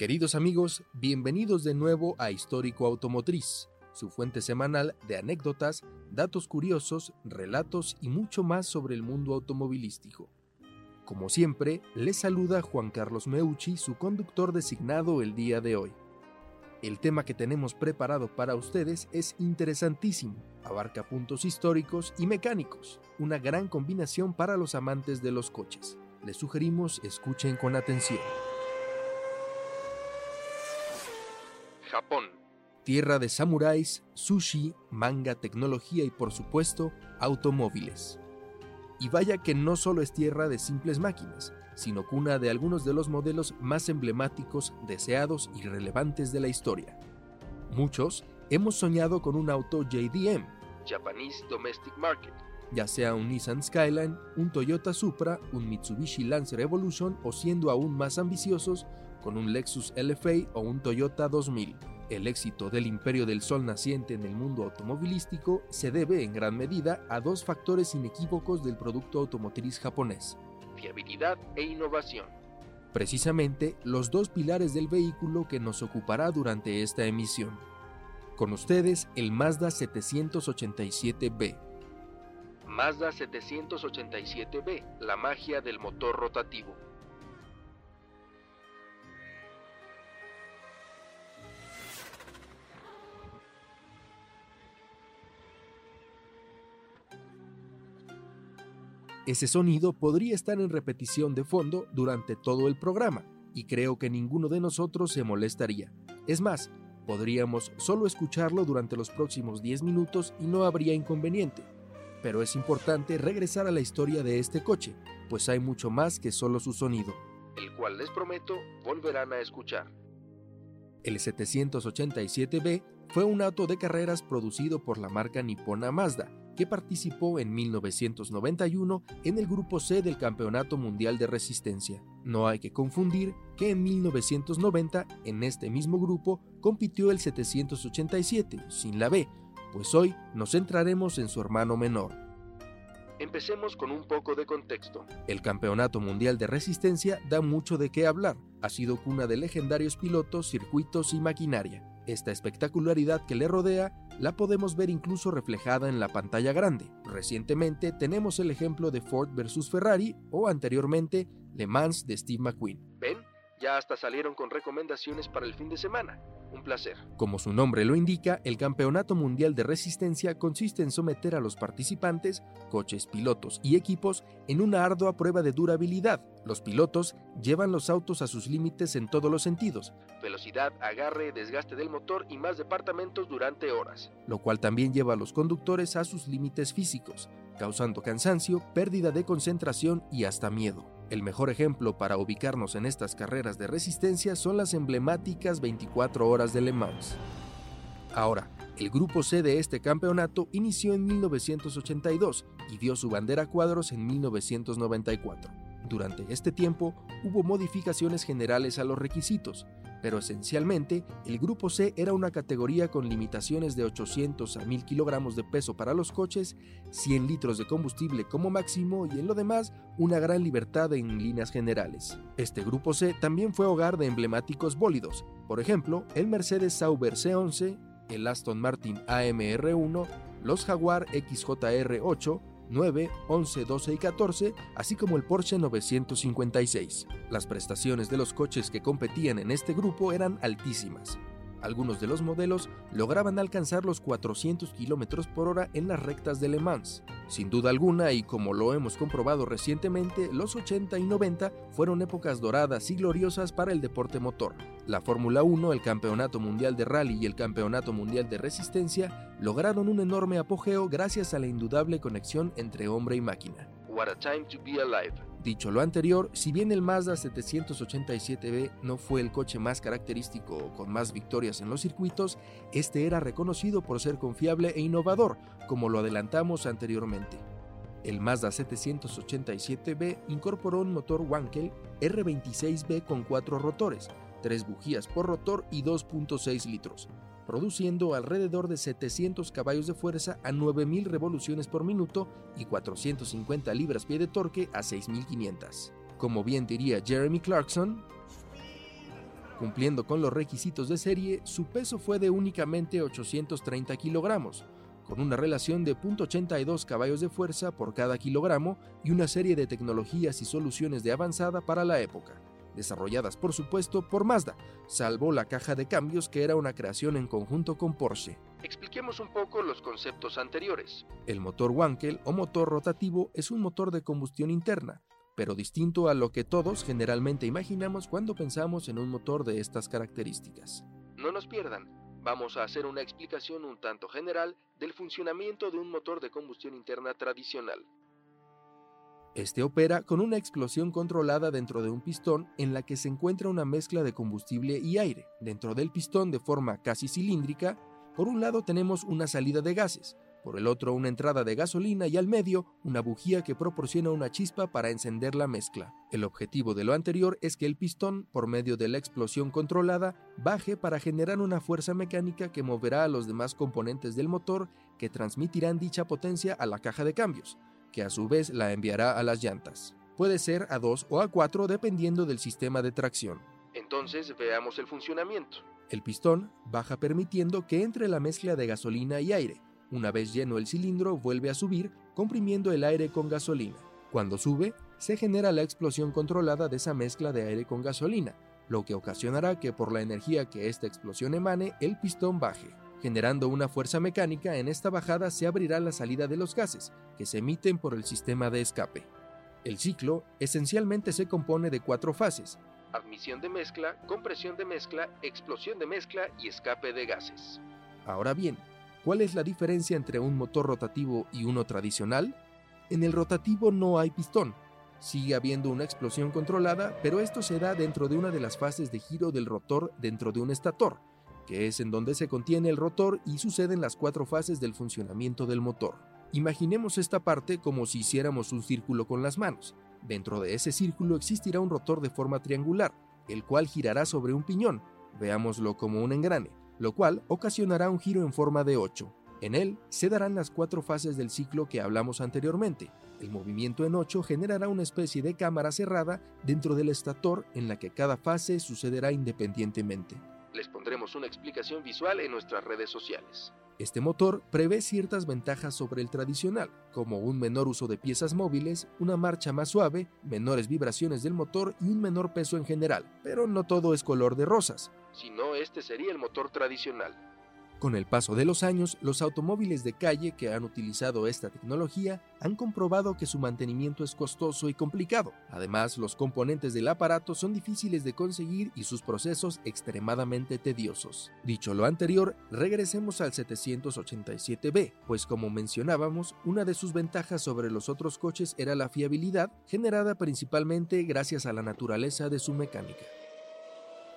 Queridos amigos, bienvenidos de nuevo a Histórico Automotriz, su fuente semanal de anécdotas, datos curiosos, relatos y mucho más sobre el mundo automovilístico. Como siempre, les saluda Juan Carlos Meucci, su conductor designado el día de hoy. El tema que tenemos preparado para ustedes es interesantísimo, abarca puntos históricos y mecánicos, una gran combinación para los amantes de los coches. Les sugerimos escuchen con atención. Japón. Tierra de samuráis, sushi, manga, tecnología y por supuesto, automóviles. Y vaya que no solo es tierra de simples máquinas, sino cuna de algunos de los modelos más emblemáticos, deseados y relevantes de la historia. Muchos hemos soñado con un auto JDM, Japanese Domestic Market, ya sea un Nissan Skyline, un Toyota Supra, un Mitsubishi Lancer Evolution o siendo aún más ambiciosos, con un Lexus LFA o un Toyota 2000. El éxito del imperio del sol naciente en el mundo automovilístico se debe en gran medida a dos factores inequívocos del producto automotriz japonés, fiabilidad e innovación. Precisamente los dos pilares del vehículo que nos ocupará durante esta emisión. Con ustedes el Mazda 787B. Mazda 787B, la magia del motor rotativo. Ese sonido podría estar en repetición de fondo durante todo el programa, y creo que ninguno de nosotros se molestaría. Es más, podríamos solo escucharlo durante los próximos 10 minutos y no habría inconveniente. Pero es importante regresar a la historia de este coche, pues hay mucho más que solo su sonido, el cual les prometo volverán a escuchar. El 787B fue un auto de carreras producido por la marca nipona Mazda, que participó en 1991 en el Grupo C del Campeonato Mundial de Resistencia. No hay que confundir que en 1990 en este mismo grupo compitió el 787, sin la B, pues hoy nos centraremos en su hermano menor. Empecemos con un poco de contexto. El Campeonato Mundial de Resistencia da mucho de qué hablar. Ha sido cuna de legendarios pilotos, circuitos y maquinaria. Esta espectacularidad que le rodea la podemos ver incluso reflejada en la pantalla grande. Recientemente tenemos el ejemplo de Ford versus Ferrari o anteriormente Le Mans de Steve McQueen. ¿Ven? Ya hasta salieron con recomendaciones para el fin de semana. Un placer. Como su nombre lo indica, el Campeonato Mundial de Resistencia consiste en someter a los participantes, coches, pilotos y equipos en una ardua prueba de durabilidad. Los pilotos llevan los autos a sus límites en todos los sentidos. Velocidad, agarre, desgaste del motor y más departamentos durante horas. Lo cual también lleva a los conductores a sus límites físicos, causando cansancio, pérdida de concentración y hasta miedo. El mejor ejemplo para ubicarnos en estas carreras de resistencia son las emblemáticas 24 horas de Le Mans. Ahora, el grupo C de este campeonato inició en 1982 y dio su bandera a cuadros en 1994. Durante este tiempo hubo modificaciones generales a los requisitos, pero esencialmente el Grupo C era una categoría con limitaciones de 800 a 1000 kilogramos de peso para los coches, 100 litros de combustible como máximo y en lo demás una gran libertad en líneas generales. Este Grupo C también fue hogar de emblemáticos bólidos, por ejemplo, el Mercedes Sauber C11, el Aston Martin AMR1, los Jaguar XJR8, 9, 11, 12 y 14, así como el Porsche 956. Las prestaciones de los coches que competían en este grupo eran altísimas. Algunos de los modelos lograban alcanzar los 400 km por hora en las rectas de Le Mans. Sin duda alguna, y como lo hemos comprobado recientemente, los 80 y 90 fueron épocas doradas y gloriosas para el deporte motor. La Fórmula 1, el Campeonato Mundial de Rally y el Campeonato Mundial de Resistencia lograron un enorme apogeo gracias a la indudable conexión entre hombre y máquina. What a time to be alive. Dicho lo anterior, si bien el Mazda 787B no fue el coche más característico o con más victorias en los circuitos, este era reconocido por ser confiable e innovador, como lo adelantamos anteriormente. El Mazda 787B incorporó un motor Wankel R26B con cuatro rotores, tres bujías por rotor y 2.6 litros, produciendo alrededor de 700 caballos de fuerza a 9.000 revoluciones por minuto y 450 libras-pie de torque a 6.500. Como bien diría Jeremy Clarkson, Cumpliendo con los requisitos de serie, su peso fue de únicamente 830 kilogramos, con una relación de 0.82 caballos de fuerza por cada kilogramo y una serie de tecnologías y soluciones de avanzada para la época, desarrolladas por supuesto por Mazda, salvo la caja de cambios que era una creación en conjunto con Porsche. Expliquemos un poco los conceptos anteriores. El motor Wankel o motor rotativo es un motor de combustión interna, pero distinto a lo que todos generalmente imaginamos cuando pensamos en un motor de estas características. No nos pierdan, vamos a hacer una explicación un tanto general del funcionamiento de un motor de combustión interna tradicional. Este opera con una explosión controlada dentro de un pistón en la que se encuentra una mezcla de combustible y aire. Dentro del pistón de forma casi cilíndrica, por un lado tenemos una salida de gases, por el otro una entrada de gasolina y al medio una bujía que proporciona una chispa para encender la mezcla. El objetivo de lo anterior es que el pistón, por medio de la explosión controlada, baje para generar una fuerza mecánica que moverá a los demás componentes del motor que transmitirán dicha potencia a la caja de cambios, que a su vez la enviará a las llantas. Puede ser a 2 o a 4 dependiendo del sistema de tracción. Entonces veamos el funcionamiento. El pistón baja permitiendo que entre la mezcla de gasolina y aire, una vez lleno el cilindro, vuelve a subir, comprimiendo el aire con gasolina. Cuando sube, se genera la explosión controlada de esa mezcla de aire con gasolina, lo que ocasionará que por la energía que esta explosión emane, el pistón baje. Generando una fuerza mecánica, en esta bajada se abrirá la salida de los gases, que se emiten por el sistema de escape. El ciclo esencialmente se compone de cuatro fases. Admisión de mezcla, compresión de mezcla, explosión de mezcla y escape de gases. Ahora bien, ¿Cuál es la diferencia entre un motor rotativo y uno tradicional? En el rotativo no hay pistón. Sigue habiendo una explosión controlada, pero esto se da dentro de una de las fases de giro del rotor dentro de un estator, que es en donde se contiene el rotor y suceden las cuatro fases del funcionamiento del motor. Imaginemos esta parte como si hiciéramos un círculo con las manos. Dentro de ese círculo existirá un rotor de forma triangular, el cual girará sobre un piñón, veámoslo como un engrane lo cual ocasionará un giro en forma de 8. En él se darán las cuatro fases del ciclo que hablamos anteriormente. El movimiento en 8 generará una especie de cámara cerrada dentro del estator en la que cada fase sucederá independientemente. Les pondremos una explicación visual en nuestras redes sociales. Este motor prevé ciertas ventajas sobre el tradicional, como un menor uso de piezas móviles, una marcha más suave, menores vibraciones del motor y un menor peso en general, pero no todo es color de rosas. Si no, este sería el motor tradicional. Con el paso de los años, los automóviles de calle que han utilizado esta tecnología han comprobado que su mantenimiento es costoso y complicado. Además, los componentes del aparato son difíciles de conseguir y sus procesos extremadamente tediosos. Dicho lo anterior, regresemos al 787B, pues como mencionábamos, una de sus ventajas sobre los otros coches era la fiabilidad, generada principalmente gracias a la naturaleza de su mecánica.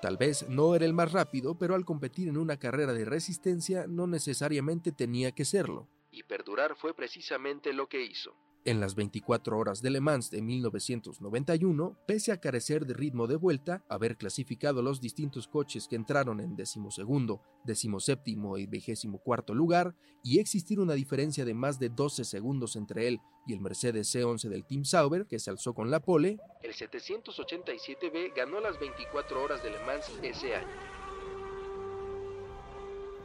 Tal vez no era el más rápido, pero al competir en una carrera de resistencia no necesariamente tenía que serlo. Y perdurar fue precisamente lo que hizo. En las 24 horas de Le Mans de 1991, pese a carecer de ritmo de vuelta, haber clasificado los distintos coches que entraron en decimosegundo, decimoséptimo y vigésimo cuarto lugar, y existir una diferencia de más de 12 segundos entre él y el Mercedes C11 del Team Sauber, que se alzó con la pole, el 787B ganó las 24 horas de Le Mans ese año.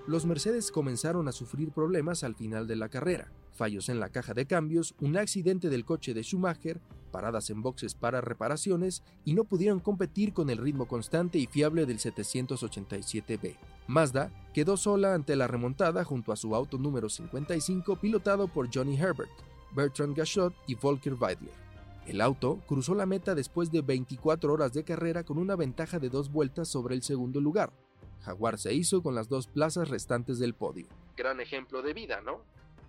Los Mercedes comenzaron a sufrir problemas al final de la carrera, fallos en la caja de cambios, un accidente del coche de Schumacher, paradas en boxes para reparaciones y no pudieron competir con el ritmo constante y fiable del 787B. Mazda quedó sola ante la remontada junto a su auto número 55 pilotado por Johnny Herbert, Bertrand Gachot y Volker Weidler. El auto cruzó la meta después de 24 horas de carrera con una ventaja de dos vueltas sobre el segundo lugar, Jaguar se hizo con las dos plazas restantes del podio. Gran ejemplo de vida, ¿no?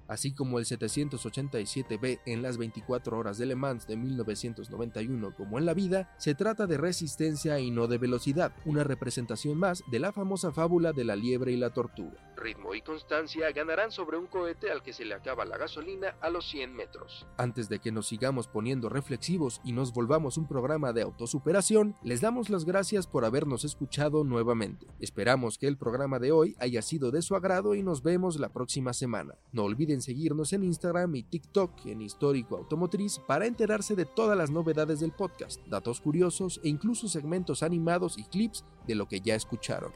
Así como el 787B en las 24 horas de Le Mans de 1991 como en la vida, se trata de resistencia y no de velocidad, una representación más de la famosa fábula de la liebre y la tortuga. ritmo y constancia ganarán sobre un cohete al que se le acaba la gasolina a los 100 metros. Antes de que nos sigamos poniendo reflexivos y nos volvamos un programa de autosuperación, les damos las gracias por habernos escuchado nuevamente. Esperamos que el programa de hoy haya sido de su agrado y nos vemos la próxima semana. No olviden seguirnos en Instagram y TikTok en Histórico Automotriz para enterarse de todas las novedades del podcast, datos curiosos e incluso segmentos animados y clips de lo que ya escucharon.